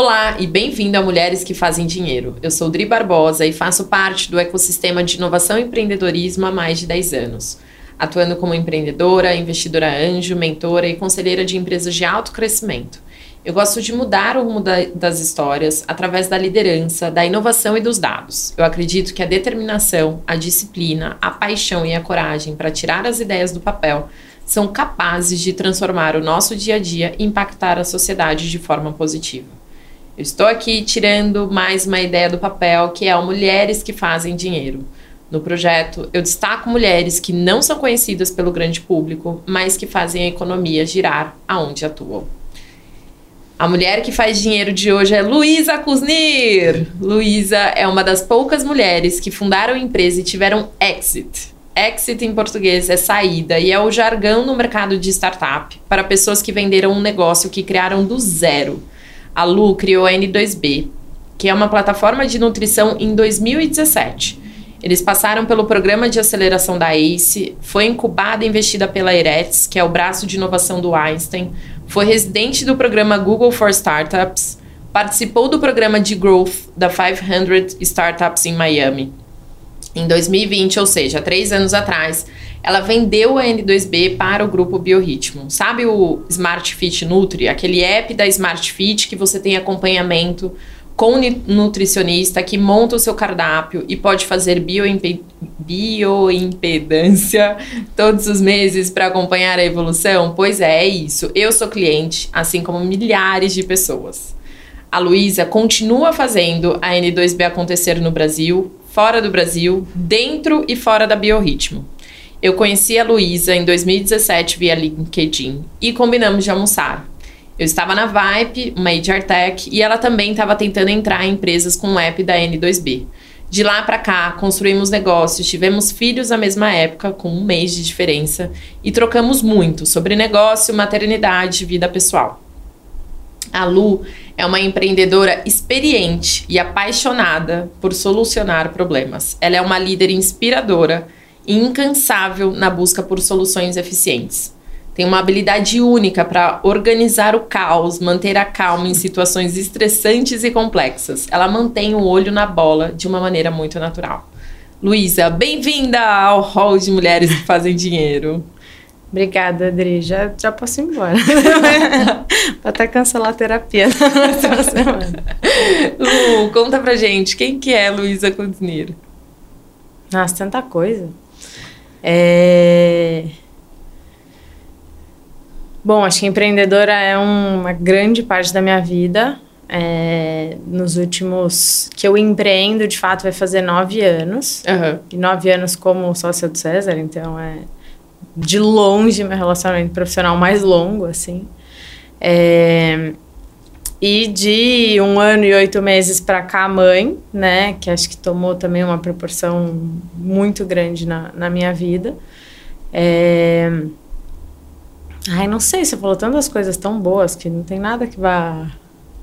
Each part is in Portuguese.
Olá e bem-vindo a Mulheres que Fazem Dinheiro. Eu sou Dri Barbosa e faço parte do ecossistema de inovação e empreendedorismo há mais de 10 anos, atuando como empreendedora, investidora anjo, mentora e conselheira de empresas de alto crescimento. Eu gosto de mudar o rumo da, das histórias através da liderança, da inovação e dos dados. Eu acredito que a determinação, a disciplina, a paixão e a coragem para tirar as ideias do papel são capazes de transformar o nosso dia a dia e impactar a sociedade de forma positiva. Eu estou aqui tirando mais uma ideia do papel, que é o Mulheres que Fazem Dinheiro. No projeto, eu destaco mulheres que não são conhecidas pelo grande público, mas que fazem a economia girar aonde atuam. A mulher que faz dinheiro de hoje é Luísa Kuznir. Luísa é uma das poucas mulheres que fundaram empresa e tiveram exit. Exit em português é saída e é o jargão no mercado de startup para pessoas que venderam um negócio que criaram do zero a Lu criou a N2B, que é uma plataforma de nutrição em 2017. Eles passaram pelo programa de aceleração da ACE, foi incubada e investida pela Eretz, que é o braço de inovação do Einstein, foi residente do programa Google for Startups, participou do programa de Growth da 500 Startups em Miami. Em 2020, ou seja, três anos atrás, ela vendeu a N2B para o grupo Biorritmo. Sabe o Smart Fit Nutri, aquele app da Smart Fit que você tem acompanhamento com nutricionista que monta o seu cardápio e pode fazer bioimpe bioimpedância todos os meses para acompanhar a evolução? Pois é, é isso. Eu sou cliente, assim como milhares de pessoas. A Luísa continua fazendo a N2B acontecer no Brasil, fora do Brasil, dentro e fora da Biorritmo. Eu conheci a Luísa em 2017 via LinkedIn e combinamos de almoçar. Eu estava na Vibe, uma HR Tech, e ela também estava tentando entrar em empresas com o app da N2B. De lá para cá, construímos negócios, tivemos filhos na mesma época, com um mês de diferença, e trocamos muito sobre negócio, maternidade, vida pessoal. A Lu é uma empreendedora experiente e apaixonada por solucionar problemas. Ela é uma líder inspiradora e incansável na busca por soluções eficientes. Tem uma habilidade única para organizar o caos, manter a calma em situações estressantes e complexas. Ela mantém o olho na bola de uma maneira muito natural. Luísa, bem-vinda ao Hall de Mulheres que Fazem Dinheiro. Obrigada, Adri. Já, já posso ir embora. Vou até cancelar a terapia na próxima semana. Lu, conta pra gente, quem que é Luísa Kuznir? Nossa, tanta coisa. É... Bom, acho que empreendedora é uma grande parte da minha vida. É, nos últimos que eu empreendo, de fato, vai fazer nove anos. Uhum. E nove anos como sócia do César, então é de longe meu relacionamento profissional mais longo, assim. É, e de um ano e oito meses para cá, mãe, né? Que acho que tomou também uma proporção muito grande na, na minha vida. É... Ai, não sei, você falou tantas coisas tão boas que não tem nada que vá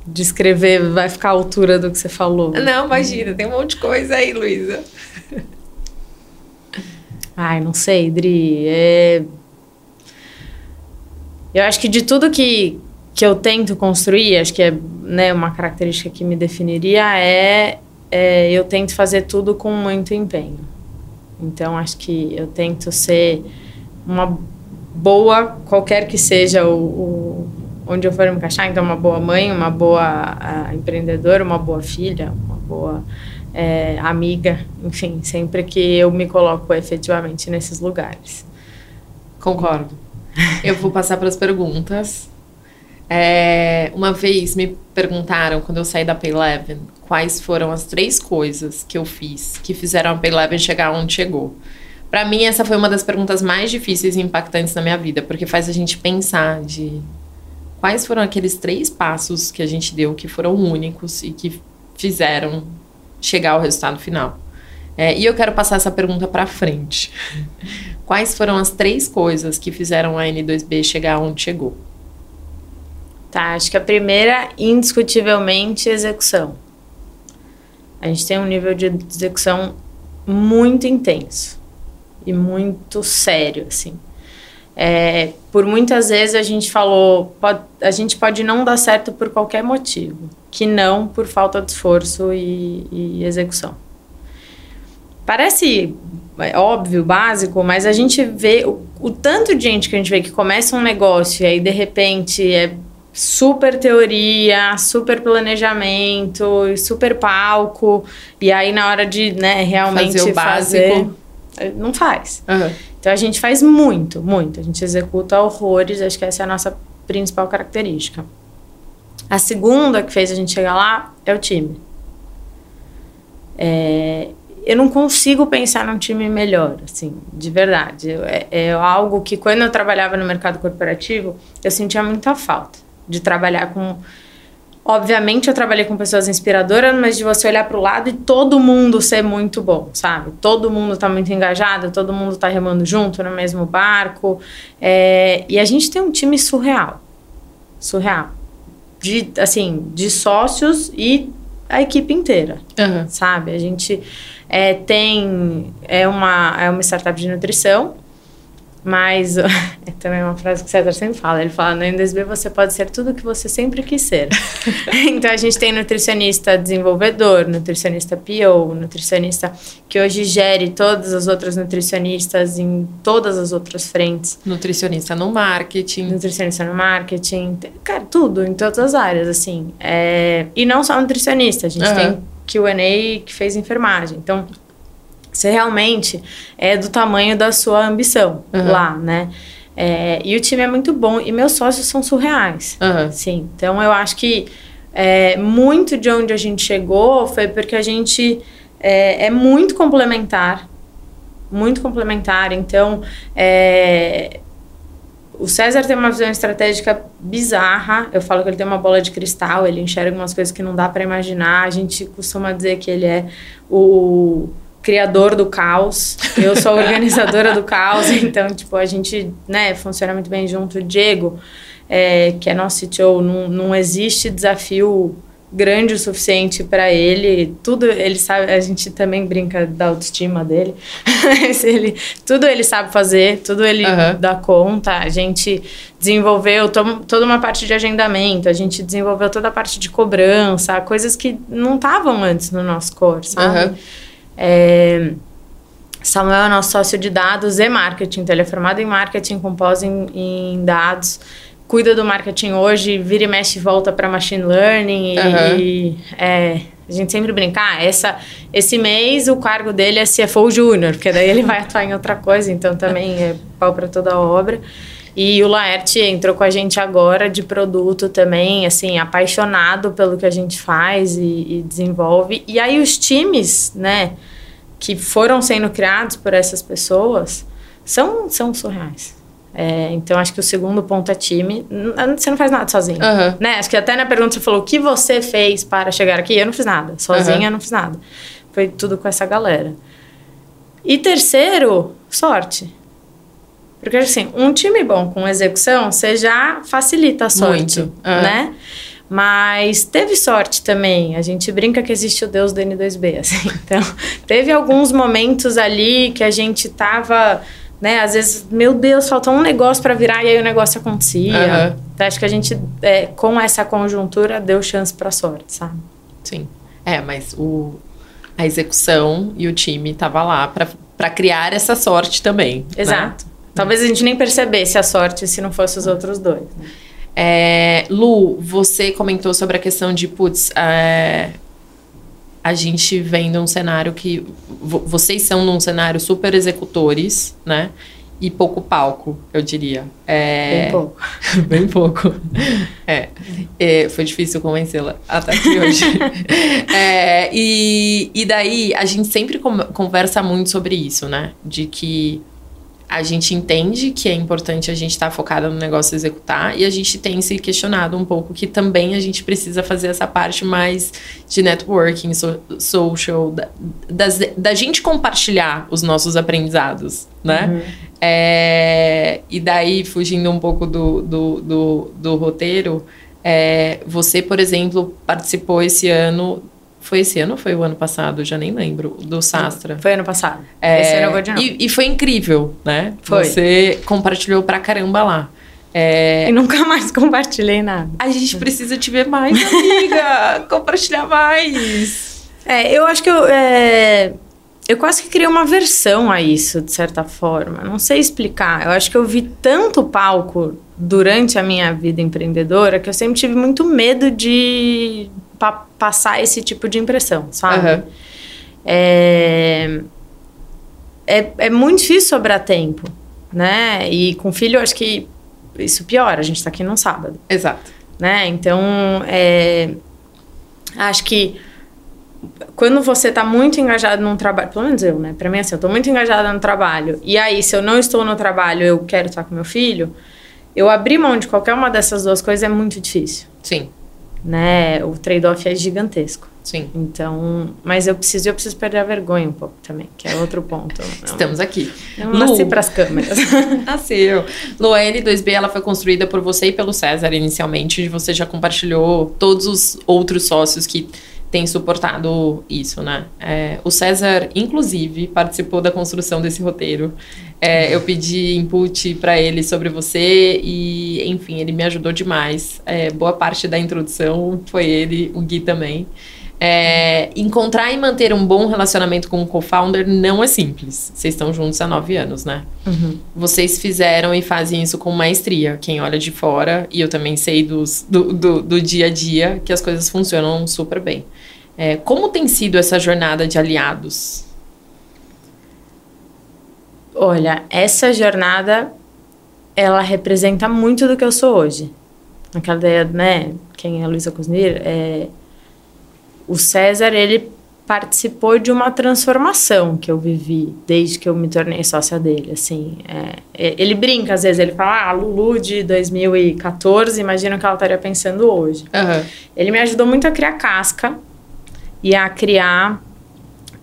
descrever, vai ficar à altura do que você falou. Não, imagina, tem um monte de coisa aí, Luísa. Ai, não sei, Dri. É... Eu acho que de tudo que, que eu tento construir, acho que é né, uma característica que me definiria, é, é eu tento fazer tudo com muito empenho. Então, acho que eu tento ser uma boa, qualquer que seja o, o onde eu for me encaixar. Então, uma boa mãe, uma boa empreendedora, uma boa filha, uma boa é, amiga, enfim, sempre que eu me coloco efetivamente nesses lugares. Concordo. Eu vou passar para as perguntas. É, uma vez me perguntaram, quando eu saí da Payleven, quais foram as três coisas que eu fiz que fizeram a Payleven chegar onde chegou. Para mim, essa foi uma das perguntas mais difíceis e impactantes na minha vida, porque faz a gente pensar de quais foram aqueles três passos que a gente deu que foram únicos e que fizeram chegar ao resultado final. É, e eu quero passar essa pergunta para frente. Quais foram as três coisas que fizeram a N2B chegar onde chegou? Tá, acho que a primeira, indiscutivelmente, execução. A gente tem um nível de execução muito intenso e muito sério, assim. É, por muitas vezes a gente falou, pode, a gente pode não dar certo por qualquer motivo, que não por falta de esforço e, e execução. Parece é, óbvio, básico, mas a gente vê o, o, tanto de gente que a gente vê que começa um negócio e aí de repente é super teoria, super planejamento, super palco, e aí na hora de né, realmente fazer, o fazer não faz. Uhum. Então a gente faz muito, muito. A gente executa horrores, acho que essa é a nossa principal característica. A segunda que fez a gente chegar lá é o time. É, eu não consigo pensar num time melhor, assim, de verdade. É, é, algo que quando eu trabalhava no mercado corporativo, eu sentia muita falta de trabalhar com Obviamente eu trabalhei com pessoas inspiradoras, mas de você olhar para o lado e todo mundo ser muito bom, sabe? Todo mundo tá muito engajado, todo mundo tá remando junto no mesmo barco. É, e a gente tem um time surreal. Surreal. De, assim, de sócios e a equipe inteira, uhum. sabe? A gente é, tem... É uma, é uma startup de nutrição mas é também uma frase que o César sempre fala. Ele fala, no NDSB você pode ser tudo o que você sempre quis ser. então a gente tem nutricionista desenvolvedor, nutricionista PO, nutricionista que hoje gere todas as outras nutricionistas em todas as outras frentes. Nutricionista no marketing. Nutricionista no marketing. Cara, tudo, em todas as áreas, assim. É... E não só nutricionista, a gente uhum. tem Q&A que fez enfermagem. Então, você realmente é do tamanho da sua ambição uhum. lá, né? É, e o time é muito bom e meus sócios são surreais. Uhum. Sim. Então eu acho que é, muito de onde a gente chegou foi porque a gente é, é muito complementar. Muito complementar. Então, é, o César tem uma visão estratégica bizarra. Eu falo que ele tem uma bola de cristal, ele enxerga umas coisas que não dá para imaginar. A gente costuma dizer que ele é o criador do caos, eu sou organizadora do caos, então, tipo, a gente, né, funciona muito bem junto. O Diego, é, que é nosso CTO, não, não existe desafio grande o suficiente para ele. Tudo ele sabe, a gente também brinca da autoestima dele. ele, tudo ele sabe fazer, tudo ele uhum. dá conta. A gente desenvolveu to toda uma parte de agendamento, a gente desenvolveu toda a parte de cobrança, coisas que não estavam antes no nosso core, sabe? Uhum. É, Samuel é nosso sócio de dados e marketing, então ele é formado em marketing, com pós em, em dados, cuida do marketing hoje, vira e mexe e volta para machine learning uhum. e é, a gente sempre brinca, ah, essa, esse mês o cargo dele é CFO Júnior, porque daí ele vai atuar em outra coisa, então também é pau para toda a obra. E o Laerte entrou com a gente agora de produto também, assim, apaixonado pelo que a gente faz e, e desenvolve. E aí os times, né, que foram sendo criados por essas pessoas são, são surreais. É, então, acho que o segundo ponto é time. Você não faz nada sozinho. Uhum. Né? Acho que até na pergunta você falou o que você fez para chegar aqui. Eu não fiz nada. Sozinha, uhum. eu não fiz nada. Foi tudo com essa galera. E terceiro, sorte. Porque, assim, um time bom com execução, você já facilita a sorte, Muito. né? Mas teve sorte também. A gente brinca que existe o Deus do N2B, assim. Então, teve alguns momentos ali que a gente tava, né? Às vezes, meu Deus, faltou um negócio para virar e aí o negócio acontecia. Uhum. Então, acho que a gente, é, com essa conjuntura, deu chance para sorte, sabe? Sim. É, mas o, a execução e o time tava lá para criar essa sorte também. Né? Exato. Né? Talvez a gente nem percebesse a sorte se não fosse os outros dois. É, Lu, você comentou sobre a questão de, putz, é, a gente vem de um cenário que. Vocês são num cenário super executores, né? E pouco palco, eu diria. É, bem pouco. bem pouco. É, é foi difícil convencê-la até aqui hoje. é, e, e daí, a gente sempre conversa muito sobre isso, né? De que a gente entende que é importante a gente estar tá focada no negócio executar e a gente tem se questionado um pouco que também a gente precisa fazer essa parte mais de networking, so, social, da, das, da gente compartilhar os nossos aprendizados, né? Uhum. É, e daí, fugindo um pouco do, do, do, do roteiro, é, você, por exemplo, participou esse ano Foi esse ano ou foi o ano passado? Já nem lembro. Do Sastra. Foi ano passado. É, esse ano eu vou de novo. E, e foi incrível, né? Foi. Você compartilhou pra caramba lá. É... E nunca mais compartilhei nada. A gente precisa te ver mais, amiga. Compartilhar mais. É, eu acho que eu. É... Eu quase que criei uma versão a isso, de certa forma. Não sei explicar. Eu acho que eu vi tanto palco durante a minha vida empreendedora que eu sempre tive muito medo de pa passar esse tipo de impressão, sabe? Uhum. É... é, é muito difícil sobrar tempo, né? E com filho, acho que isso piora. A gente tá aqui num sábado. Exato. Né? Então, é... acho que quando você está muito engajado num trabalho, pelo menos eu, né? Para mim, assim, eu estou muito engajada no trabalho. E aí, se eu não estou no trabalho, eu quero estar com meu filho. Eu abrir mão de qualquer uma dessas duas coisas é muito difícil. Sim. Né? O trade-off é gigantesco. Sim. Então, mas eu preciso, eu preciso perder a vergonha um pouco também, que é outro ponto. Estamos aqui. Eu Lu, nasci para as câmeras. Nasceu. Lu, a L2B ela foi construída por você e pelo César inicialmente. Você já compartilhou todos os outros sócios que tem suportado isso, né? É, o César, inclusive, participou da construção desse roteiro. É, eu pedi input para ele sobre você e, enfim, ele me ajudou demais. É, boa parte da introdução foi ele, o Gui também. É, encontrar e manter um bom relacionamento com o co-founder não é simples. Vocês estão juntos há nove anos, né? Uhum. Vocês fizeram e fazem isso com maestria. Quem olha de fora, e eu também sei dos, do, do, do dia a dia, que as coisas funcionam super bem. É, como tem sido essa jornada de aliados? Olha, essa jornada ela representa muito do que eu sou hoje. Aquela ideia, né? Quem é a Luísa Cosnir? É, o César, ele participou de uma transformação que eu vivi desde que eu me tornei sócia dele, assim. É, é ele brinca, às vezes, ele fala, ah, a Lulu de 2014, imagina o que ela estaria pensando hoje. Uhum. Ele me ajudou muito a criar casca e a criar...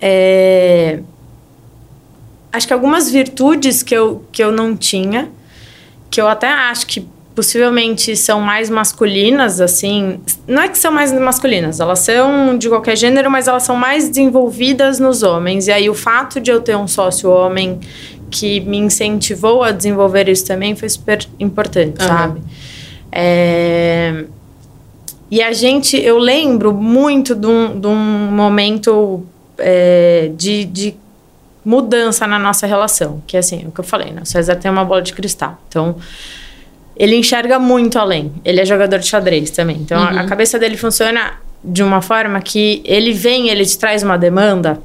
É, acho que algumas virtudes que eu, que eu não tinha, que eu até acho que possivelmente são mais masculinas, assim. Não é que são mais masculinas, elas são de qualquer gênero, mas elas são mais desenvolvidas nos homens. E aí o fato de eu ter um sócio homem que me incentivou a desenvolver isso também foi super importante, uhum. sabe? É... E a gente, eu lembro muito de um, de um momento é, de, de mudança na nossa relação, que é assim, é o que eu falei, né? O César tem uma bola de cristal. Então, ele enxerga muito além. Ele é jogador de xadrez também. Então uhum. a cabeça dele funciona de uma forma que ele vem, ele te traz uma demanda.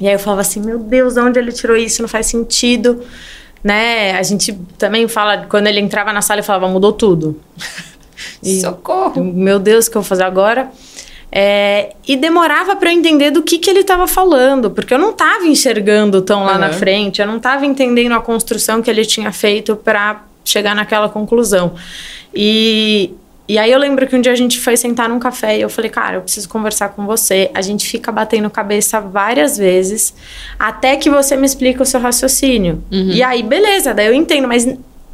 E aí eu falava assim: meu Deus, de onde ele tirou isso? Não faz sentido. Né? A gente também fala, quando ele entrava na sala, ele falava: mudou tudo. E, Socorro! Meu Deus, o que eu vou fazer agora? É, e demorava para eu entender do que, que ele estava falando, porque eu não estava enxergando tão lá uhum. na frente, eu não estava entendendo a construção que ele tinha feito para chegar naquela conclusão. E, e aí eu lembro que um dia a gente foi sentar num café e eu falei, cara, eu preciso conversar com você. A gente fica batendo cabeça várias vezes até que você me explica o seu raciocínio. Uhum. E aí, beleza, daí eu entendo, mas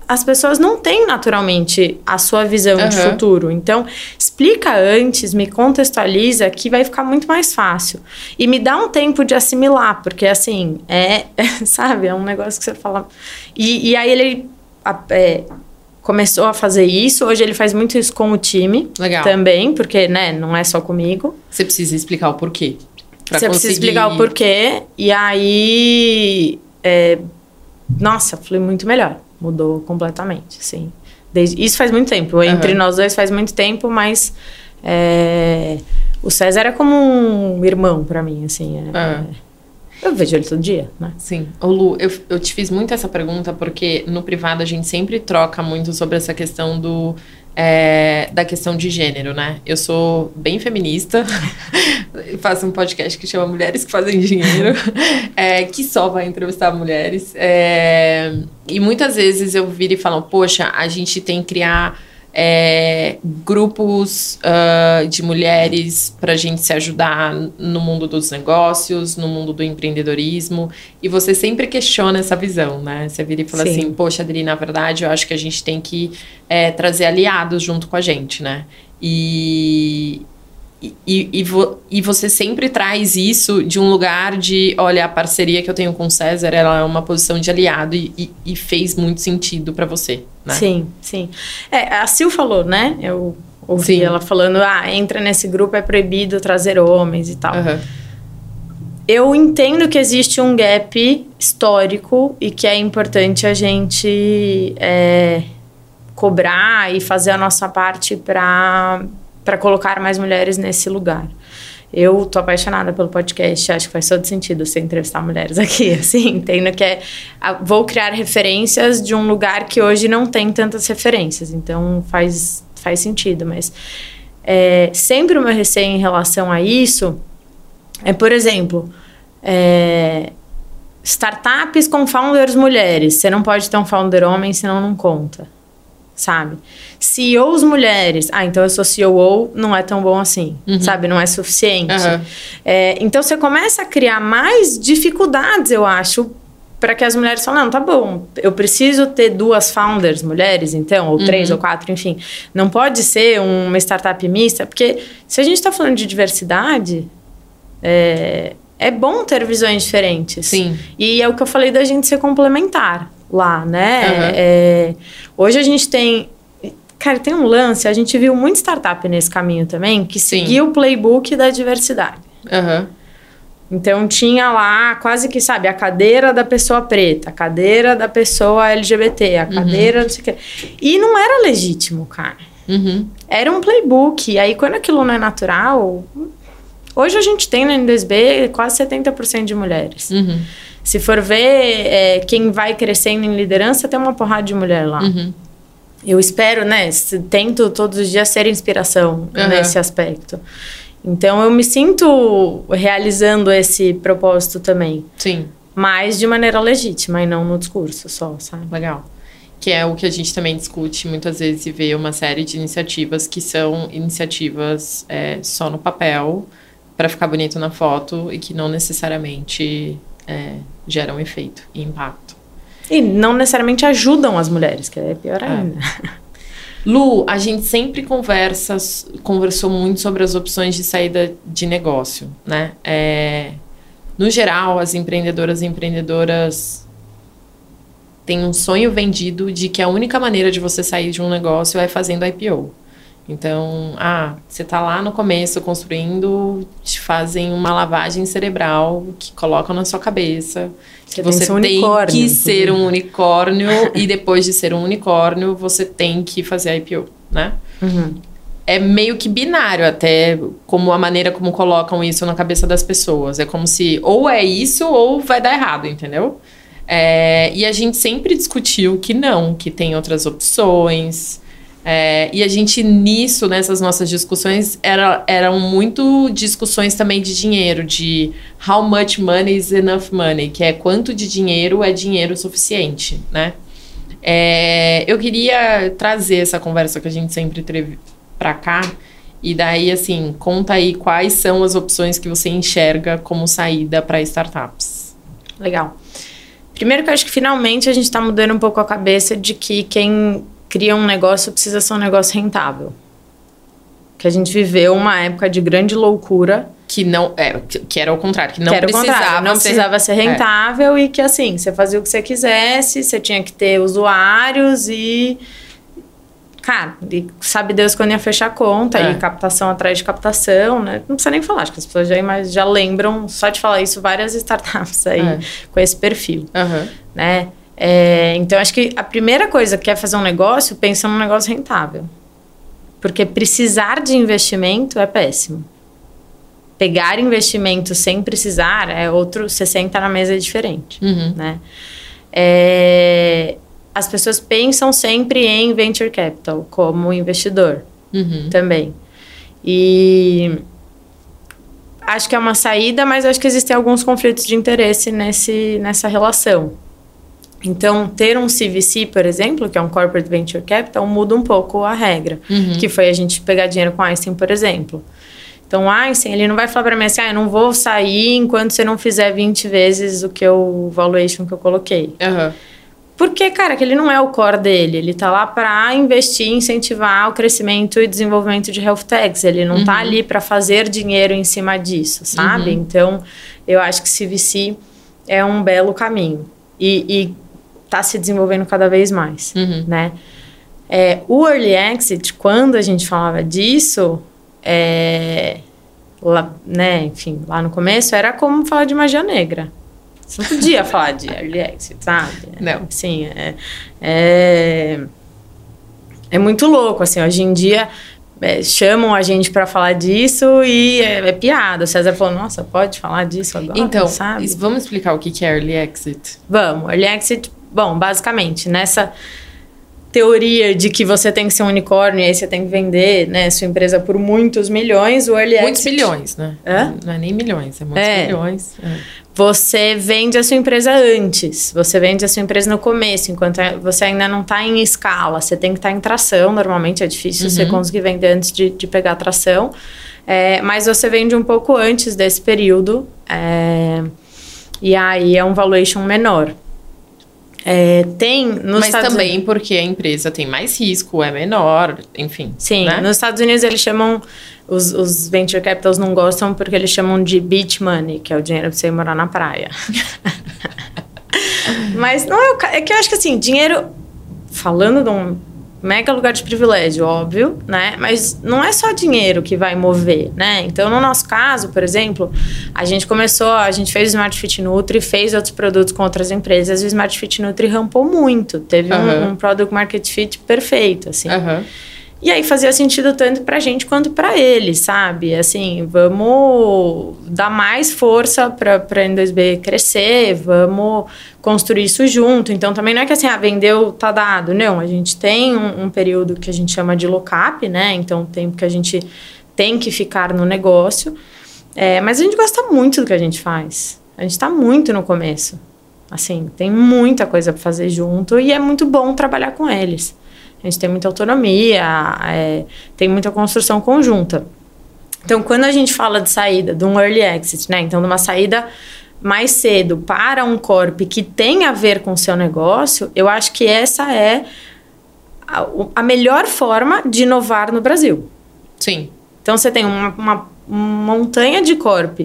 as pessoas não têm naturalmente a sua visão uhum. de futuro. Então, explica antes, me contextualiza, que vai ficar muito mais fácil. E me dá um tempo de assimilar, porque assim, é, sabe, é um negócio que você fala. E, e aí ele a, é, começou a fazer isso. Hoje ele faz muito isso com o time. Legal. Também, porque, né, não é só comigo. Você precisa explicar o porquê. Você conseguir... precisa explicar o porquê. E aí. É, nossa, foi muito melhor. Mudou completamente, sim. Desde, isso faz muito tempo. Uhum. Entre nós dois faz muito tempo, mas. É, o César é como um irmão para mim, assim. É, uhum. Eu vejo ele todo dia, né? Sim. Ô Lu, eu, eu te fiz muito essa pergunta porque no privado a gente sempre troca muito sobre essa questão do. É, da questão de gênero, né? Eu sou bem feminista, faço um podcast que chama Mulheres que Fazem Dinheiro, é, que só vai entrevistar mulheres. É, e muitas vezes eu viro e falo, poxa, a gente tem que criar é, grupos uh, de mulheres para a gente se ajudar no mundo dos negócios, no mundo do empreendedorismo. E você sempre questiona essa visão, né? Você vira e fala Sim. assim: Poxa, Adri, na verdade, eu acho que a gente tem que é, trazer aliados junto com a gente, né? E, e, e, vo, e, você sempre traz isso de um lugar de, olha, a parceria que eu tenho com o César, ela é uma posição de aliado e, e fez muito sentido para você, né? Sim, sim. É, a Sil falou, né? Eu ouvi sim. ela falando, ah, entra nesse grupo, é proibido trazer homens e tal. Uhum. Eu entendo que existe um gap histórico e que é importante a gente é, cobrar e fazer a nossa parte para para colocar mais mulheres nesse lugar. Eu tô apaixonada pelo podcast, acho que faz todo sentido você entrevistar mulheres aqui, assim, entendo que é, vou criar referências de um lugar que hoje não tem tantas referências, então faz, faz sentido, mas é, sempre o meu receio em relação a isso é, por exemplo, é, startups com founders mulheres, você não pode ter um founder homem, senão não conta sabe? CEOs mulheres, ah, então eu sou CEO, não é tão bom assim, uhum. sabe? Não é suficiente. Uhum. É, então você começa a criar mais dificuldades, eu acho, para que as mulheres falem, não, tá bom, eu preciso ter duas founders mulheres, então, ou três uhum. ou quatro, enfim. Não pode ser uma startup mista, porque se a gente está falando de diversidade, é, é bom ter visões diferentes. Sim. E é o que eu falei da gente ser complementar lá, né? Uhum. É, hoje a gente tem. Cara, tem um lance, a gente viu muito startup nesse caminho também, que Sim. seguiu o playbook da diversidade. Uhum. Então tinha lá quase que, sabe, a cadeira da pessoa preta, a cadeira da pessoa LGBT, a uhum. cadeira, uhum. não sei o quê. E não era legítimo, cara. Uhum. Era um playbook. E aí, quando aquilo não é natural. Hoje a gente tem no NDSB quase 70% de mulheres. Uhum. Se for ver é, quem vai crescendo em liderança, tem uma porrada de mulher lá. Uhum. Eu espero, né? Tento todos os dias ser inspiração uhum. nesse aspecto. Então eu me sinto realizando esse propósito também. Sim. Mas de maneira legítima e não no discurso só, sabe? Legal. Que é o que a gente também discute muitas vezes e vê uma série de iniciativas que são iniciativas é, só no papel para ficar bonito na foto e que não necessariamente é, geram efeito e impacto. E não necessariamente ajudam as mulheres, que é pior é. ainda. Lu, a gente sempre conversa, conversou muito sobre as opções de saída de negócio, né? É, no geral, as empreendedoras e empreendedoras têm um sonho vendido de que a única maneira de você sair de um negócio é fazendo IPO. Então, ah, você está lá no começo construindo, te fazem uma lavagem cerebral que colocam na sua cabeça. Que você tem que ser um unicórnio e depois de ser um unicórnio, você tem que fazer a IPO, né? Uhum. É meio que binário até como a maneira como colocam isso na cabeça das pessoas. É como se ou é isso ou vai dar errado, entendeu? É, e a gente sempre discutiu que não, que tem outras opções. É, e a gente, nisso, nessas nossas discussões, era, eram muito discussões também de dinheiro, de how much money is enough money, que é quanto de dinheiro é dinheiro suficiente, né? É, eu queria trazer essa conversa que a gente sempre teve para cá, e daí, assim, conta aí quais são as opções que você enxerga como saída para startups. Legal. Primeiro que eu acho que finalmente a gente está mudando um pouco a cabeça de que quem cria um negócio, precisa ser um negócio rentável. Que a gente viveu uma época de grande loucura. Que não. É, que era o contrário, que não que precisava. Não ser, precisava ser rentável é. e que assim, você fazia o que você quisesse, você tinha que ter usuários e. Cara, e sabe Deus quando ia fechar a conta, é. e captação atrás de captação, né? Não precisa nem falar, acho que as pessoas já, mas já lembram, só de falar isso, várias startups aí é. com esse perfil. Uhum. Né? É, então, acho que a primeira coisa que quer fazer um negócio, pensa num negócio rentável. Porque precisar de investimento é péssimo. Pegar investimento sem precisar é outro, você senta na mesa é diferente, uhum. né? É, as pessoas pensam sempre em venture capital como investidor uhum. também. E acho que é uma saída, mas acho que existem alguns conflitos de interesse nesse, nessa relação. Então, ter um CVC, por exemplo, que é um Corporate Venture Capital, muda um pouco a regra. Uhum. Que foi a gente pegar dinheiro com Einstein, por exemplo. Então, Einstein, ele não vai falar para mim assim, ah, eu não vou sair enquanto você não fizer 20 vezes o que eu, o valuation que eu coloquei. Uhum. Porque, cara, que ele não é o core dele. Ele tá lá para investir, incentivar o crescimento e desenvolvimento de health techs. Ele não tá uhum. tá ali para fazer dinheiro em cima disso, sabe? Uhum. Então, eu acho que CVC é um belo caminho. E, e tá se desenvolvendo cada vez mais, uhum. né? É, o early exit, quando a gente falava disso, é, lá, né, enfim, lá no começo, era como falar de magia negra. Você não podia falar de early exit, sabe? Não. Sim, é, é, é muito louco, assim, hoje em dia é, chamam a gente para falar disso e é, é, piada. O César falou, nossa, pode falar disso agora, Então, sabe? vamos explicar o que é early exit? Vamos, early exit, bom, basicamente, nessa teoria de que você tem que ser um unicórnio e aí você tem que vender né, sua empresa por muitos milhões, o early muitos exit... milhões, né? Hã? Não é nem milhões, é muitos é. milhões. É. Você vende a sua empresa antes, você vende a sua empresa no começo, enquanto você ainda não está em escala, você tem que estar tá em tração, normalmente é difícil uhum. você conseguir vender antes de, de pegar a tração, é, mas você vende um pouco antes desse período, é, e aí é um valuation menor. É, tem nos Mas Estados também Unidos... porque a empresa tem mais risco, é menor, enfim. Sim, né? nos Estados Unidos eles chamam. Os, os venture capitals não gostam porque eles chamam de beach money, que é o dinheiro para você ir morar na praia. Mas não é o É que eu acho que assim, dinheiro. Falando de um mega lugar de privilégio, óbvio, né? Mas não é só dinheiro que vai mover, né? Então, no nosso caso, por exemplo, a gente começou, a gente fez o Smart Fit Nutri, fez outros produtos com outras empresas, e o Smart Fit Nutri rampou muito, teve uhum. um, um, product market fit perfeito, assim. Uhum. E aí fazia sentido tanto pra gente quanto pra ele, sabe? Assim, vamos dar mais força pra, pra N2B crescer, vamos construir isso junto. Então também não é que assim, ah, vendeu, tá dado. Não, a gente tem um, um período que a gente chama de lock-up, né? Então, tempo que a gente tem que ficar no negócio. É, mas a gente gosta muito do que a gente faz. A gente tá muito no começo. Assim, tem muita coisa pra fazer junto e é muito bom trabalhar com eles. A gente tem muita autonomia, é, tem muita construção conjunta. Então, quando a gente fala de saída, de um early exit, né? Então, de uma saída mais cedo para um corp que tem a ver com o seu negócio, eu acho que essa é a, a melhor forma de inovar no Brasil. Sim. Então, você tem uma, uma montanha de corp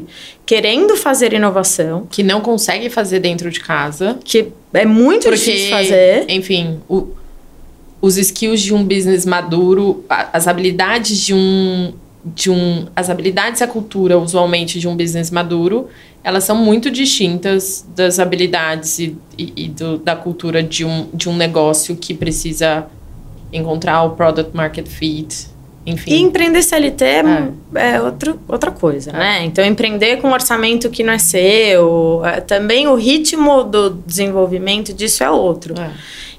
querendo fazer inovação. Que não consegue fazer dentro de casa. Que é muito porque, difícil fazer. Enfim, o os skills de um business maduro, as habilidades de um de um as habilidades e a cultura usualmente de um business maduro elas são muito distintas das habilidades e, e, e do, da cultura de um, de um negócio que precisa encontrar o product market fit enfim. E empreender CLT é, é. é outro, outra coisa, é. né? Então, empreender com um orçamento que não é seu, é, também o ritmo do desenvolvimento disso é outro. É.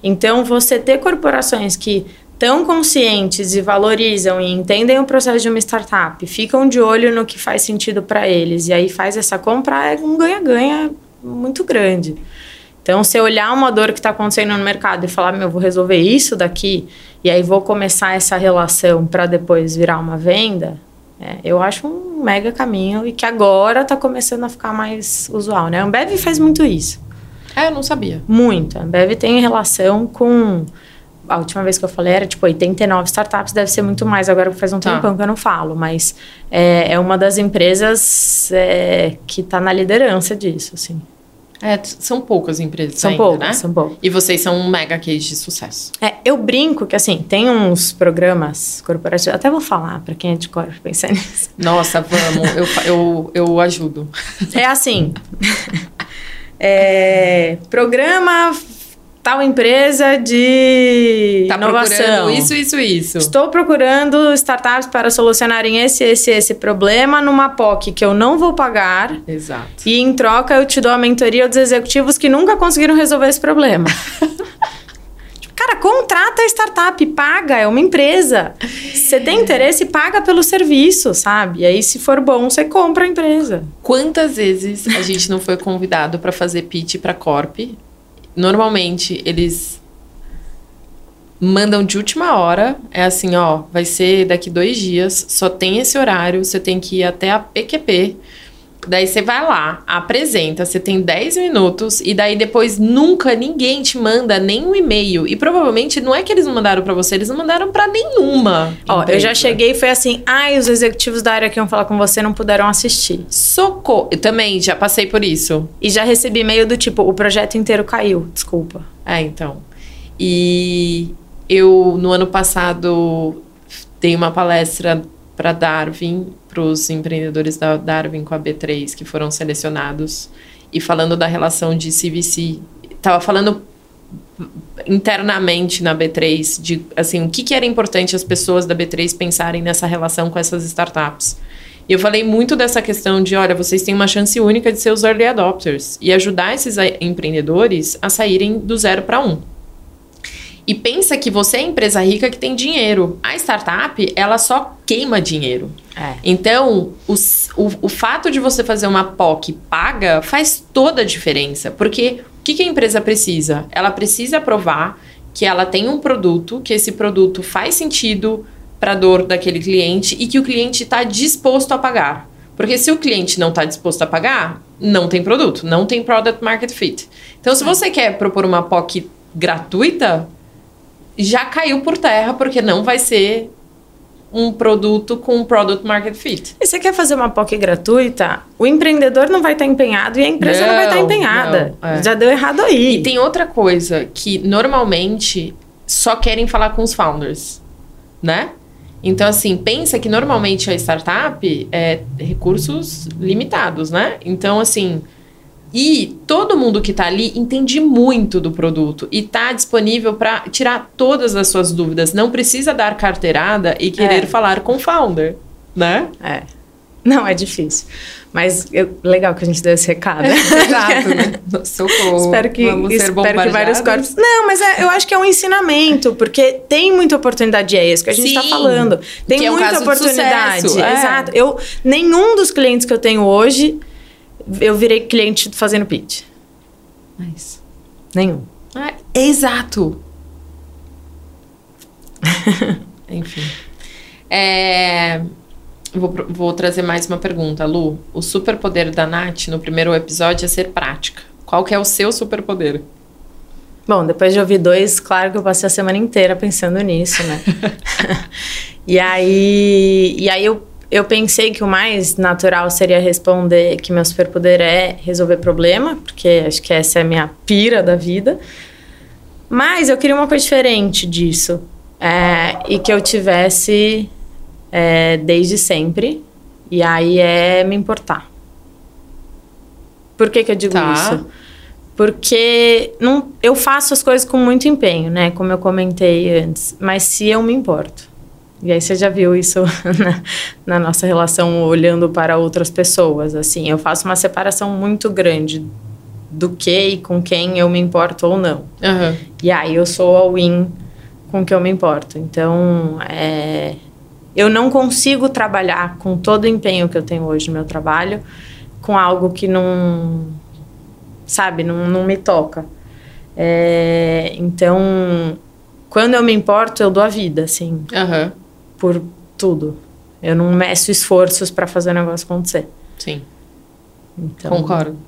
Então, você ter corporações que estão conscientes e valorizam e entendem o processo de uma startup, ficam de olho no que faz sentido para eles e aí faz essa compra, é um ganha-ganha muito grande. Então, se olhar uma dor que está acontecendo no mercado e falar, meu, vou resolver isso daqui, e aí vou começar essa relação para depois virar uma venda, é, eu acho um mega caminho e que agora está começando a ficar mais usual, né? A Ambev faz muito isso. É, eu não sabia. Muito. A Ambev tem relação com. A última vez que eu falei era tipo 89 startups, deve ser muito mais agora que faz um tá. tempão que eu não falo, mas é, é uma das empresas é, que está na liderança disso, assim. É, são poucas empresas são ainda, poucas, né? São poucas. E vocês são um mega case de sucesso. É, eu brinco que, assim, tem uns programas corporativos, até vou falar para quem é de cor pensar nisso. Nossa, vamos, eu, eu, eu ajudo. É assim, É, programa tal empresa de tá inovação. Isso, isso, isso. Estou procurando startups para solucionarem esse, esse, esse problema numa POC que eu não vou pagar. Exato. E em troca eu te dou a mentoria dos executivos que nunca conseguiram resolver esse problema. Cara, contrata a startup, paga, é uma empresa. Você tem interesse, paga pelo serviço, sabe? E aí, se for bom, você compra a empresa. Quantas vezes a gente não foi convidado para fazer pitch para Corp? Normalmente, eles mandam de última hora. É assim, ó, vai ser daqui dois dias, só tem esse horário, você tem que ir até a PQP Daí você vai lá, apresenta, você tem 10 minutos e daí depois nunca ninguém te manda nenhum e-mail. E provavelmente não é que eles não mandaram para você, eles não mandaram para nenhuma. Ó, empresa. eu já cheguei e foi assim: "Ai, os executivos da área que iam falar com você não puderam assistir". Socorro. Eu também já passei por isso. E já recebi e-mail do tipo: "O projeto inteiro caiu". Desculpa. É, então. E eu no ano passado dei uma palestra para Darwin, para os empreendedores da Darwin com a B3 que foram selecionados e falando da relação de CVC. Tava falando internamente na B3 de assim o que, que era importante as pessoas da B3 pensarem nessa relação com essas startups. E eu falei muito dessa questão de, olha, vocês têm uma chance única de ser os early adopters e ajudar esses empreendedores a saírem do zero para um e pensa que você é empresa rica que tem dinheiro. A startup, ela só queima dinheiro. É. Então, os, o, o fato de você fazer uma POC paga faz toda a diferença. Porque o que, que a empresa precisa? Ela precisa provar que ela tem um produto, que esse produto faz sentido para a dor daquele cliente e que o cliente está disposto a pagar. Porque se o cliente não está disposto a pagar, não tem produto, não tem product market fit. Então, se você quer propor uma POC gratuita, já caiu por terra porque não vai ser um produto com product market fit. E você quer fazer uma POC gratuita? O empreendedor não vai estar empenhado e a empresa não, não vai estar empenhada. Não, é. Já deu errado aí. E tem outra coisa que normalmente só querem falar com os founders, né? Então, assim, pensa que normalmente a startup é recursos limitados, né? Então, assim, e todo mundo que está ali entende muito do produto e está disponível para tirar todas as suas dúvidas. Não precisa dar carteirada e querer é. falar com o founder, né? É. Não, é difícil. Mas eu, legal que a gente deu esse recado. Exato, né? Socorro. espero que, espero que vários corpos. Não, mas é, eu acho que é um ensinamento, porque tem muita oportunidade, é isso que a gente está falando. Tem muita é um oportunidade. É. Exato. Eu, nenhum dos clientes que eu tenho hoje eu virei cliente fazendo pitch. Mas. Nenhum. Ah, exato. Enfim. É, vou, vou trazer mais uma pergunta, Lu. O superpoder da Nath no primeiro episódio é ser prática. Qual que é o seu superpoder? Bom, depois de ouvir dois, claro que eu passei a semana inteira pensando nisso, né? e aí, e aí eu eu pensei que o mais natural seria responder que meu superpoder é resolver problema, porque acho que essa é a minha pira da vida. Mas eu queria uma coisa diferente disso. É, e que eu tivesse é, desde sempre. E aí é me importar. Por que, que eu digo tá. isso? Porque não, eu faço as coisas com muito empenho, né? Como eu comentei antes. Mas se eu me importo. E aí você já viu isso na, na, nossa relação olhando para outras pessoas, assim, eu faço uma separação muito grande do que e com quem eu me importo ou não. Uhum. E aí eu sou all-in com que eu me importo. Então, é, eu não consigo trabalhar com todo o empenho que eu tenho hoje no meu trabalho com algo que não, sabe, não, não me toca. É, então, quando eu me importo, eu dou a vida, assim. Uhum por tudo. Eu não meço esforços para fazer o negócio acontecer. Sim. Então... Concordo.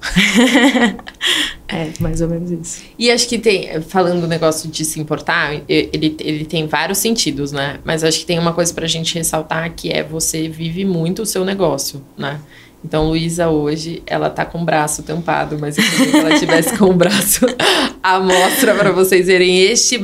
é, mais ou menos isso. E acho que tem, falando do negócio de se importar, ele, ele tem vários sentidos, né? Mas acho que tem uma coisa pra gente ressaltar que é você vive muito o seu negócio, né? Então, Luísa hoje, ela tá com o braço tampado, mas eu queria que ela tivesse com o braço à mostra para vocês verem este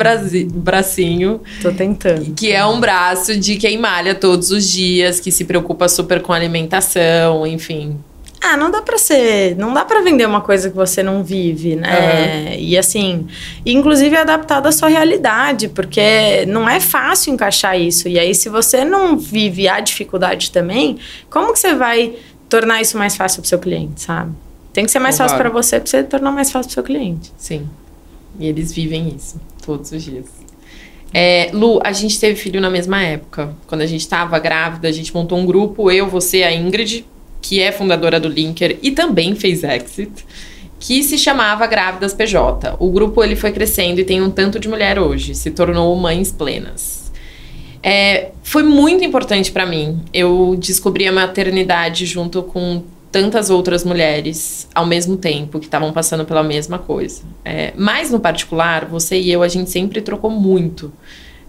bracinho. Tô tentando. Que é um braço de quem malha todos os dias, que se preocupa super com alimentação, enfim. Ah, não dá para ser, não dá para vender uma coisa que você não vive, né? Uhum. E assim, inclusive adaptado à sua realidade, porque não é fácil encaixar isso. E aí, se você não vive a dificuldade também, como que você vai tornar isso mais fácil para o seu cliente, sabe? Tem que ser mais Concordo. fácil para você, para você tornar mais fácil para o seu cliente. Sim. E eles vivem isso todos os dias. É, Lu, a gente teve filho na mesma época. Quando a gente estava grávida, a gente montou um grupo, eu, você, a Ingrid, que é fundadora do Linker e também fez Exit, que se chamava Grávidas PJ. O grupo ele foi crescendo e tem um tanto de mulher hoje, se tornou mães plenas. É, foi muito importante para mim. Eu descobri a maternidade junto com tantas outras mulheres ao mesmo tempo que estavam passando pela mesma coisa. É, mas no particular, você e eu, a gente sempre trocou muito.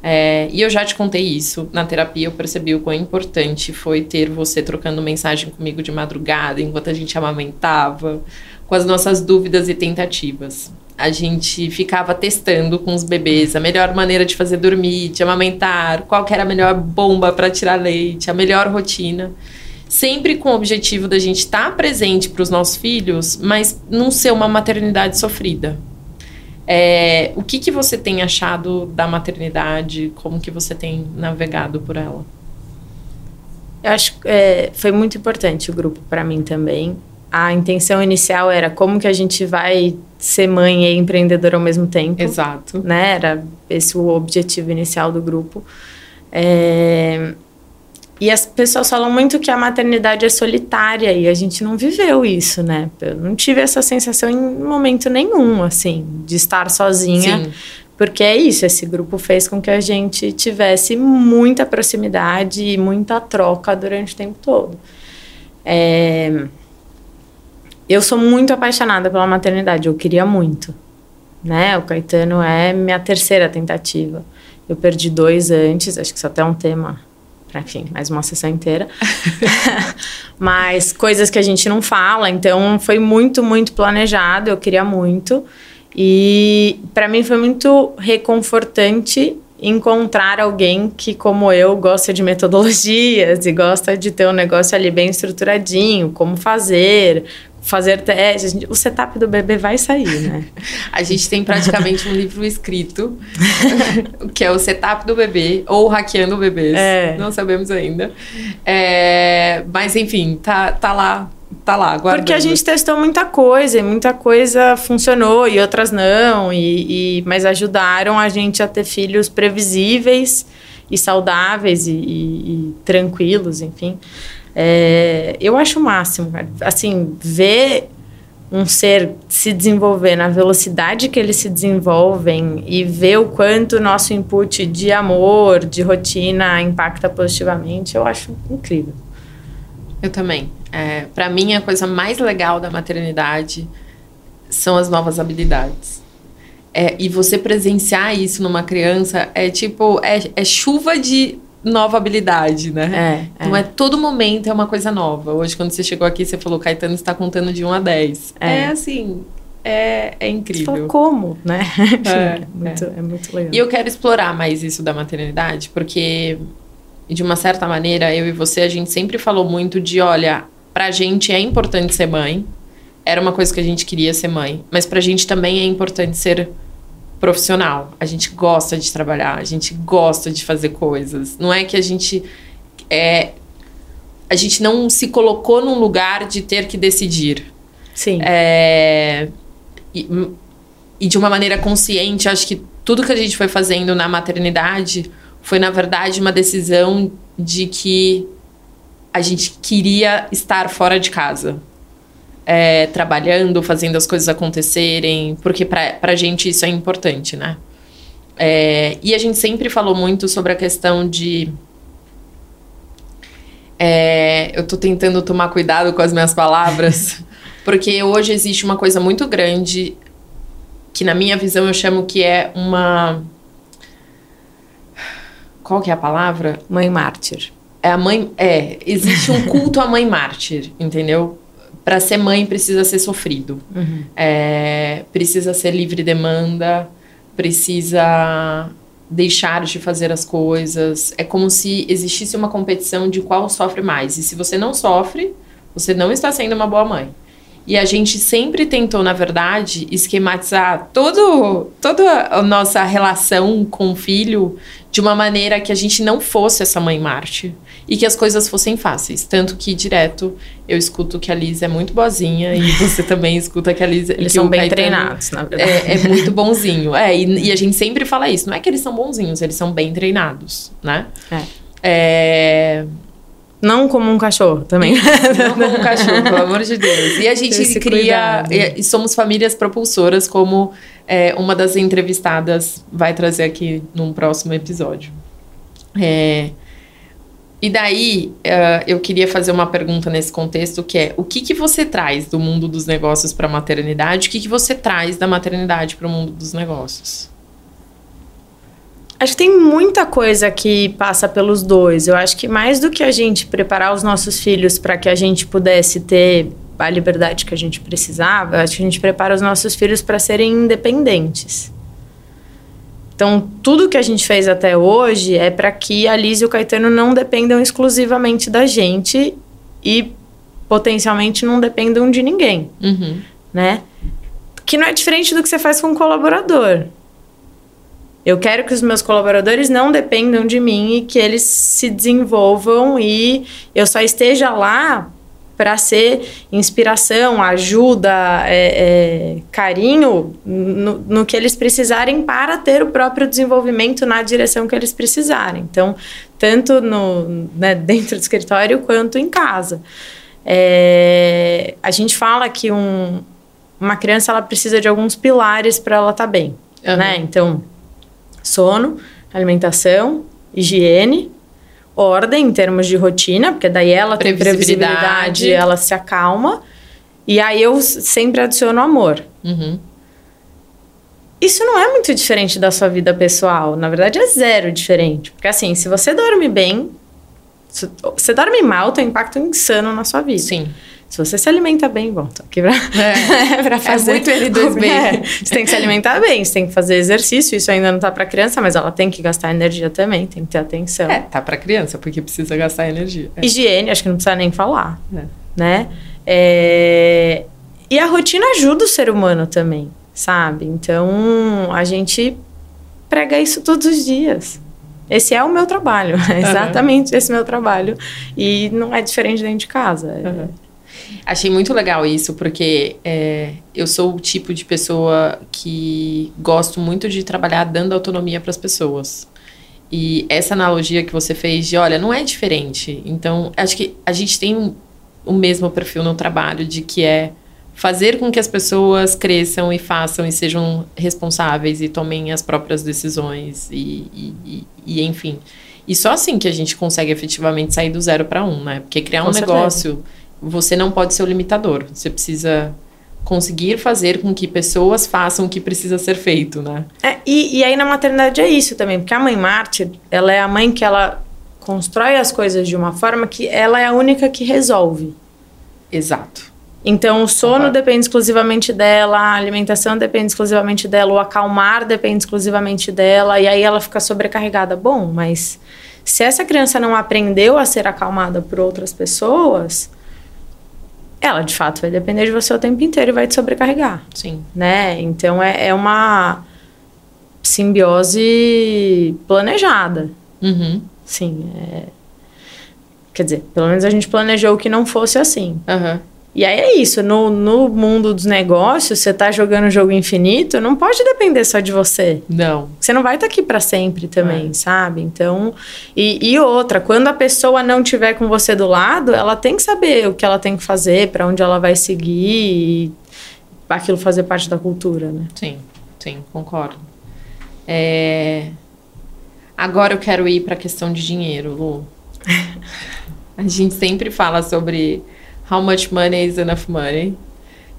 É, e eu já te contei isso. Na terapia eu percebi o quão importante foi ter você trocando mensagem comigo de madrugada, enquanto a gente amamentava, com as nossas dúvidas e tentativas. A gente ficava testando com os bebês a melhor maneira de fazer dormir, de amamentar, qual era a melhor bomba para tirar leite, a melhor rotina sempre com o objetivo da gente estar tá presente para os nossos filhos, mas não ser uma maternidade sofrida. É, o que, que você tem achado da maternidade? Como que você tem navegado por ela? Eu acho que é, foi muito importante o grupo para mim também. A intenção inicial era como que a gente vai ser mãe e empreendedora ao mesmo tempo. Exato. Né? Era esse o objetivo inicial do grupo. É, e as pessoas falam muito que a maternidade é solitária e a gente não viveu isso, né? Eu não tive essa sensação em momento nenhum, assim, de estar sozinha. Sim. Porque é isso, esse grupo fez com que a gente tivesse muita proximidade e muita troca durante o tempo todo. É... Eu sou muito apaixonada pela maternidade, eu queria muito. Né? O Caetano é minha terceira tentativa. Eu perdi dois antes, acho que isso até é um tema enfim, mais uma sessão inteira. Mas coisas que a gente não fala, então foi muito, muito planejado, eu queria muito. E para mim foi muito reconfortante encontrar alguém que, como eu, gosta de metodologias e gosta de ter um negócio ali bem estruturadinho, como fazer, fazer testes. O setup do bebê vai sair, né? a gente tem praticamente um livro escrito, que é o setup do bebê, ou hackeando bebês. É. Não sabemos ainda. É, mas, enfim, tá, tá lá. Tá lá, guardando. Porque a gente testou muita coisa, e muita coisa funcionou e outras não, e, e mas ajudaram a gente a ter filhos previsíveis e saudáveis e, e, e tranquilos, enfim. É, eu acho o máximo, Assim, ver um ser se desenvolver na velocidade que eles se desenvolvem e ver o quanto o nosso input de amor, de rotina impacta positivamente, eu acho incrível. Eu também. É, para mim, a coisa mais legal da maternidade são as novas habilidades. É, e você presenciar isso numa criança é tipo, é, é chuva de nova habilidade, né? É, Não é. é todo momento é uma coisa nova. Hoje, quando você chegou aqui, você falou, Caetano está contando de 1 a 10. É, é assim, é, é incrível. Como, né? É, é, muito, é. é muito legal. E eu quero explorar mais isso da maternidade, porque, de uma certa maneira, eu e você, a gente sempre falou muito de, olha, pra gente é importante ser mãe. Era uma coisa que a gente queria ser mãe. Mas pra gente também é importante ser profissional. A gente gosta de trabalhar, a gente gosta de fazer coisas. Não é que a gente é a gente não se colocou num lugar de ter que decidir. Sim. É, e, e de uma maneira consciente, acho que tudo que a gente foi fazendo na maternidade foi na verdade uma decisão de que a gente queria estar fora de casa é, trabalhando, fazendo as coisas acontecerem, porque pra, pra gente isso é importante, né? É, e a gente sempre falou muito sobre a questão de. É, eu tô tentando tomar cuidado com as minhas palavras, porque hoje existe uma coisa muito grande que, na minha visão, eu chamo que é uma. Qual que é a palavra? Mãe mártir. É a mãe. É, existe um culto à mãe mártir, entendeu? Para ser mãe precisa ser sofrido. Uhum. É, precisa ser livre demanda, precisa deixar de fazer as coisas. É como se existisse uma competição de qual sofre mais. E se você não sofre, você não está sendo uma boa mãe. E a gente sempre tentou, na verdade, esquematizar todo, toda a nossa relação com o filho de uma maneira que a gente não fosse essa mãe Marte e que as coisas fossem fáceis. Tanto que direto eu escuto que a Liz é muito boazinha e você também escuta que a Liz. Eles são bem Caetano treinados, na verdade. É, é muito bonzinho. É, e, e, a gente sempre fala isso. Não é que eles são bonzinhos, eles são bem treinados, né? É. é não como um cachorro também. Não como um cachorro, pelo amor de Deus. E a gente cria. E, e, somos famílias propulsoras, como é, uma das entrevistadas vai trazer aqui num próximo episódio. É, E daí, uh, eu queria fazer uma pergunta nesse contexto, que é, o que, que você traz do mundo dos negócios para a maternidade? O que, que você traz da maternidade para o mundo dos negócios? Acho que tem muita coisa que passa pelos dois. Eu acho que mais do que a gente preparar os nossos filhos para que a gente pudesse ter a liberdade que a gente precisava, acho que a gente prepara os nossos filhos para serem independentes. Então, tudo que a gente fez até hoje é para que a Liz e o Caetano não dependam exclusivamente da gente e potencialmente não dependam de ninguém, uhum. né? Que não é diferente do que você faz com um colaborador. Eu quero que os meus colaboradores não dependam de mim e que eles se desenvolvam e eu só esteja lá para ser inspiração, ajuda, é, é, carinho no, no, que eles precisarem para ter o próprio desenvolvimento na direção que eles precisarem. Então, tanto no, né, dentro do escritório quanto em casa. É, a gente fala que um, uma criança ela precisa de alguns pilares para ela estar tá bem, uhum. né? Então, sono, alimentação, higiene ordem em termos de rotina, porque daí ela tem previsibilidade, ela se acalma. E aí eu sempre adiciono amor. Uhum. Isso não é muito diferente da sua vida pessoal. Na verdade, é zero diferente. Porque assim, se você dorme bem, se você dorme mal, tem um impacto insano na sua vida. Sim. Se você se alimenta bem, bom, tô aqui pra, é, pra fazer. É muito L2B. É, você tem que se alimentar bem, você tem que fazer exercício. Isso ainda não tá pra criança, mas ela tem que gastar energia também, tem que ter atenção. É, tá pra criança, porque precisa gastar energia. É. Higiene, acho que não precisa nem falar. É. Né? É... E a rotina ajuda o ser humano também, sabe? Então, a gente prega isso todos os dias. Esse é o meu trabalho, é exatamente uhum. esse meu trabalho. E não é diferente dentro de casa. Uhum. Achei muito legal isso, porque é, eu sou o tipo de pessoa que gosto muito de trabalhar dando autonomia para as pessoas. E essa analogia que você fez de, olha, não é diferente. Então, acho que a gente tem um, o mesmo perfil no trabalho, de que é fazer com que as pessoas cresçam e façam e sejam responsáveis e tomem as próprias decisões e, e, e, e enfim. E só assim que a gente consegue efetivamente sair do zero para um, né? Porque criar com um certeza. negócio você não pode ser o limitador. Você precisa conseguir fazer com que pessoas façam o que precisa ser feito, né? É, e, e aí na maternidade é isso também, porque a mãe mártir, ela é a mãe que ela constrói as coisas de uma forma que ela é a única que resolve. Exato. Então, o sono depende exclusivamente dela, a alimentação depende exclusivamente dela, o acalmar depende exclusivamente dela, e aí ela fica sobrecarregada. Bom, mas se essa criança não aprendeu a ser acalmada por outras pessoas, ela de fato vai depender de você o tempo inteiro e vai te sobrecarregar. Sim. Né? Então é, é uma simbiose planejada. Uhum. Sim. É... Quer dizer, pelo menos a gente planejou que não fosse assim. Uhum. E aí é isso, no, no mundo dos negócios, você tá jogando jogo infinito, não pode depender só de você. Não. Você não vai estar tá aqui para sempre também, é. sabe? Então, e, e, outra, quando a pessoa não tiver com você do lado, ela tem que saber o que ela tem que fazer, para onde ela vai seguir e aquilo fazer parte da cultura, né? Sim, sim, concordo. É... Agora eu quero ir para a questão de dinheiro, Lu. a gente sempre fala sobre How much money is enough money?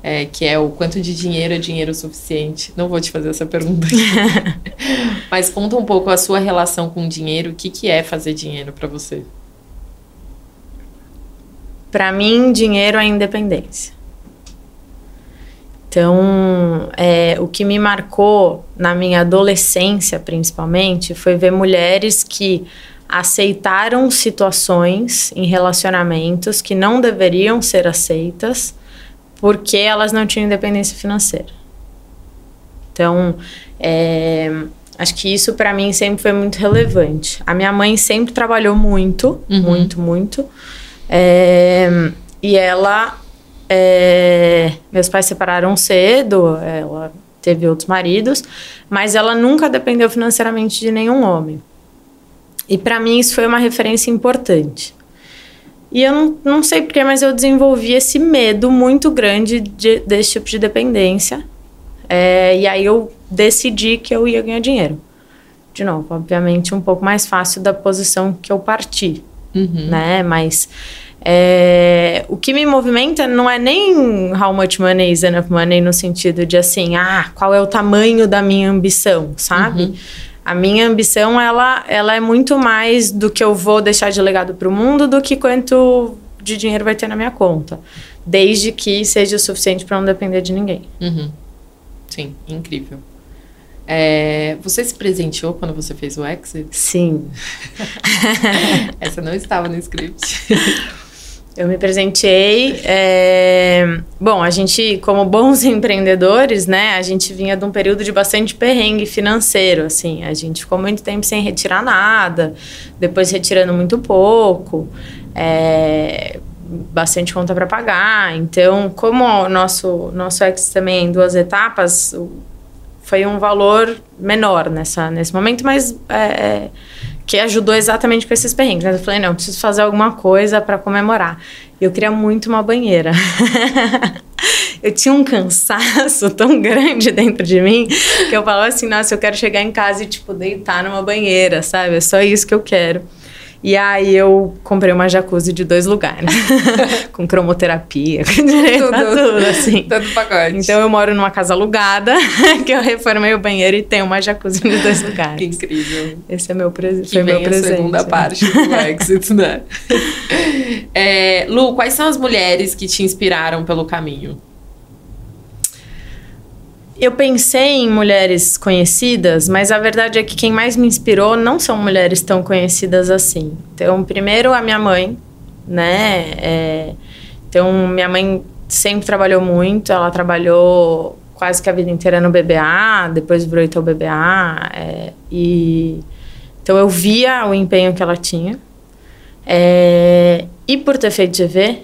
É, que é o quanto de dinheiro é dinheiro suficiente. Não vou te fazer essa pergunta. Mas conta um pouco a sua relação com o dinheiro. O que, que é fazer dinheiro para você? Para mim, dinheiro é independência. Então, é, o que me marcou na minha adolescência, principalmente, foi ver mulheres que aceitaram situações em relacionamentos que não deveriam ser aceitas porque elas não tinham independência financeira. Então, é, acho que isso para mim sempre foi muito relevante. A minha mãe sempre trabalhou muito, uhum. muito, muito. É, e ela. É, meus pais separaram cedo, ela teve outros maridos, mas ela nunca dependeu financeiramente de nenhum homem. E para mim isso foi uma referência importante. E eu não, não sei porquê, mas eu desenvolvi esse medo muito grande de, desse tipo de dependência. É, e aí eu decidi que eu ia ganhar dinheiro. De novo, obviamente, um pouco mais fácil da posição que eu parti. uhum. né? Mas é, o que me movimenta não é nem how much money is enough money no sentido de assim, ah, qual é o tamanho da minha ambição, sabe? Uhum. A minha ambição, ela, ela é muito mais do que eu vou deixar de legado para o mundo do que quanto de dinheiro vai ter na minha conta. Desde que seja o suficiente para não depender de ninguém. Uhum. Sim, incrível. É, você se presenteou quando você fez o exit? Sim. Essa não estava no script. Eu me presenteei. É... Bom, a gente, como bons empreendedores, né, a gente vinha de um período de bastante perrengue financeiro, assim. A gente ficou muito tempo sem retirar nada, depois retirando muito pouco, é... bastante conta para pagar. Então, como o nosso, nosso ex também é em duas etapas, foi um valor menor nessa, nesse momento, mas é, é que ajudou exatamente com esses perrengues. Mas eu falei, não, eu preciso fazer alguma coisa para comemorar. E eu queria muito uma banheira. eu tinha um cansaço tão grande dentro de mim que eu falava assim, nossa, eu quero chegar em casa e, tipo, deitar numa banheira, sabe? É só isso que eu quero. E aí eu comprei uma jacuzzi de dois lugares. com cromoterapia, com direito tudo, tudo, assim. Todo pacote. Então eu moro numa casa alugada, que eu reformei o banheiro e tenho uma jacuzzi de dois lugares. Que incrível. Esse é meu, pre foi meu presente. a segunda parte do Exit, né? É, Lu, quais são as mulheres que te inspiraram pelo caminho? Eu pensei em mulheres conhecidas, mas a verdade é que quem mais me inspirou não são mulheres tão conhecidas assim. Então, primeiro a minha mãe, né? É, então, minha mãe sempre trabalhou muito, ela trabalhou quase que a vida inteira no BBA, depois virou o BBA, é, e então eu via o empenho que ela tinha. É, e por ter feito GV,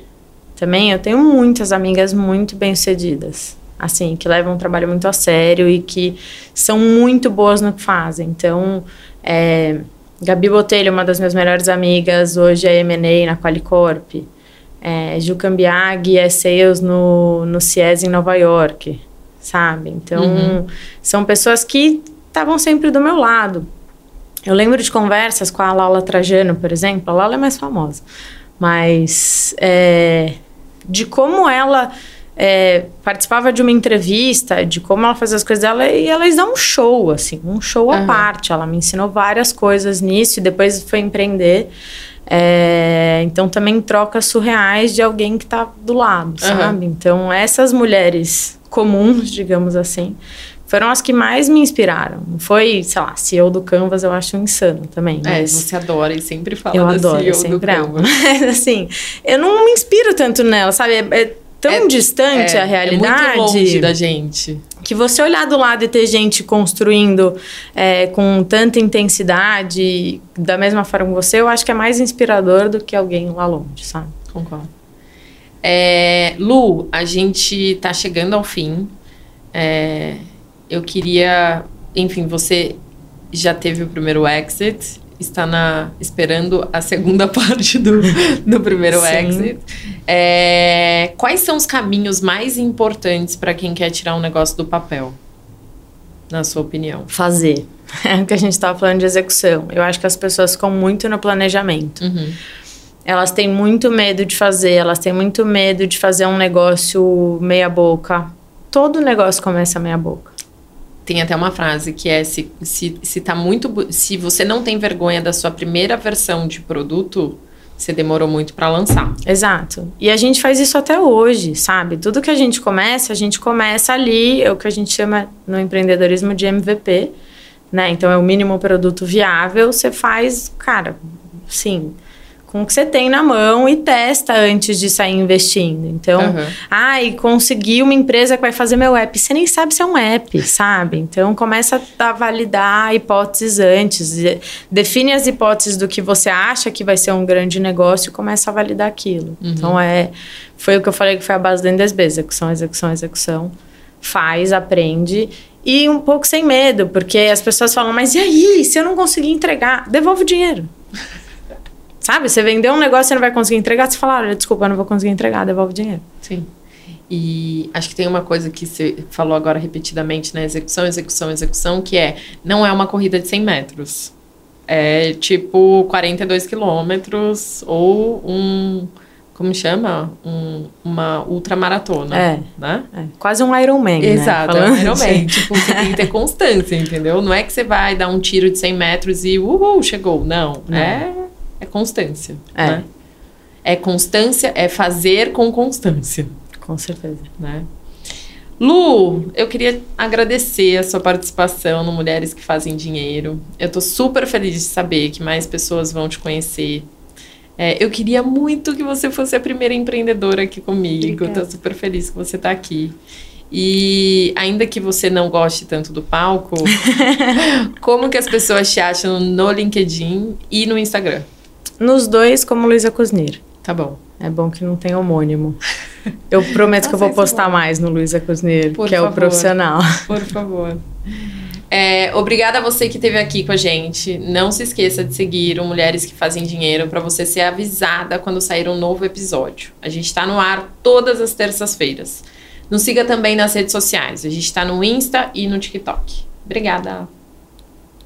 também eu tenho muitas amigas muito bem-sucedidas assim, que levam um trabalho muito a sério e que são muito boas no que fazem. Então, é, Gabi Botelho, uma das minhas melhores amigas, hoje é M&A na Qualicorp. É, Ju Cambiag é Sales no, no CIES em Nova York, sabe? Então, uhum. são pessoas que estavam sempre do meu lado. Eu lembro de conversas com a Lala Trajano, por exemplo. A Lala é mais famosa. Mas é, de como ela é, participava de uma entrevista de como ela fazia as coisas dela e elas dão um show, assim, um show uhum. à parte. Ela me ensinou várias coisas nisso e depois foi empreender. É, então também trocas surreais de alguém que está do lado, sabe? Uhum. Então essas mulheres comuns, digamos assim, foram as que mais me inspiraram. Foi, sei lá, CEO do Canvas eu acho insano também. É, você adora e sempre fala eu da adoro, CEO sempre do Canvas. Mas assim, eu não me inspiro tanto nela, sabe? É, é tão é, distante é, a realidade. É muito longe da gente. Que você olhar do lado e ter gente construindo é, com tanta intensidade, da mesma forma que você, eu acho que é mais inspirador do que alguém lá longe, sabe? Concordo. É, Lu, a gente tá chegando ao fim. É, eu queria. Enfim, você já teve o primeiro exit está na, esperando a segunda parte do, do primeiro Sim. exit. É, quais são os caminhos mais importantes para quem quer tirar um negócio do papel? Na sua opinião? Fazer. É o que a gente estava falando de execução. Eu acho que as pessoas ficam muito no planejamento. Uhum. Elas têm muito medo de fazer, elas têm muito medo de fazer um negócio meia-boca. Todo negócio começa meia-boca tem até uma frase que é se, se, se tá muito se você não tem vergonha da sua primeira versão de produto você demorou muito para lançar. Exato. E a gente faz isso até hoje, sabe? Tudo que a gente começa, a gente começa ali, é o que a gente chama no empreendedorismo de MVP, né? Então é o mínimo produto viável, você faz, cara, sim, com o que você tem na mão e testa antes de sair investindo. Então, uhum. ah, e consegui uma empresa que vai fazer meu app. Você nem sabe se é um app, sabe? Então, começa a validar hipóteses antes. Define as hipóteses do que você acha que vai ser um grande negócio e começa a validar aquilo. Uhum. Então, é, foi o que eu falei que foi a base do NDSB. Execução, execução, execução. Faz, aprende e um pouco sem medo, porque as pessoas falam, mas e aí, se eu não conseguir entregar, devolve o dinheiro. Sabe? Você vendeu um negócio e não vai conseguir entregar, você fala, olha, desculpa, eu não vou conseguir entregar, devolve o dinheiro. Sim. E acho que tem uma coisa que você falou agora repetidamente, né? Execução, execução, execução, que é não é uma corrida de 100 metros. É tipo 42 quilômetros ou um como chama? Um, uma ultramaratona. É. Né? É. Quase um Ironman. Né? Exato, né? é um Ironman. tipo, você tem que ter constância, entendeu? Não é que você vai dar um tiro de 100 metros e uhul, chegou. Não. Não. É, é constância. É. Né? É constância, é fazer com constância. Com certeza. Né? Lu, eu queria agradecer a sua participação no Mulheres que Fazem Dinheiro. Eu tô super feliz de saber que mais pessoas vão te conhecer é, eu queria muito que você fosse a primeira empreendedora aqui comigo. Tô super feliz que você está aqui. E ainda que você não goste tanto do palco, como que as pessoas te acham no LinkedIn e no Instagram? Nos dois, como Luísa Cosnir. Tá bom. É bom que não tem homônimo. Eu prometo que eu vou postar mais no Luísa Cosnir, que favor. é o profissional. Por favor. É, obrigada a você que esteve aqui com a gente. Não se esqueça de seguir o Mulheres que Fazem Dinheiro para você ser avisada quando sair um novo episódio. A gente está no ar todas as terças-feiras. Nos siga também nas redes sociais. A gente está no Insta e no TikTok. Obrigada.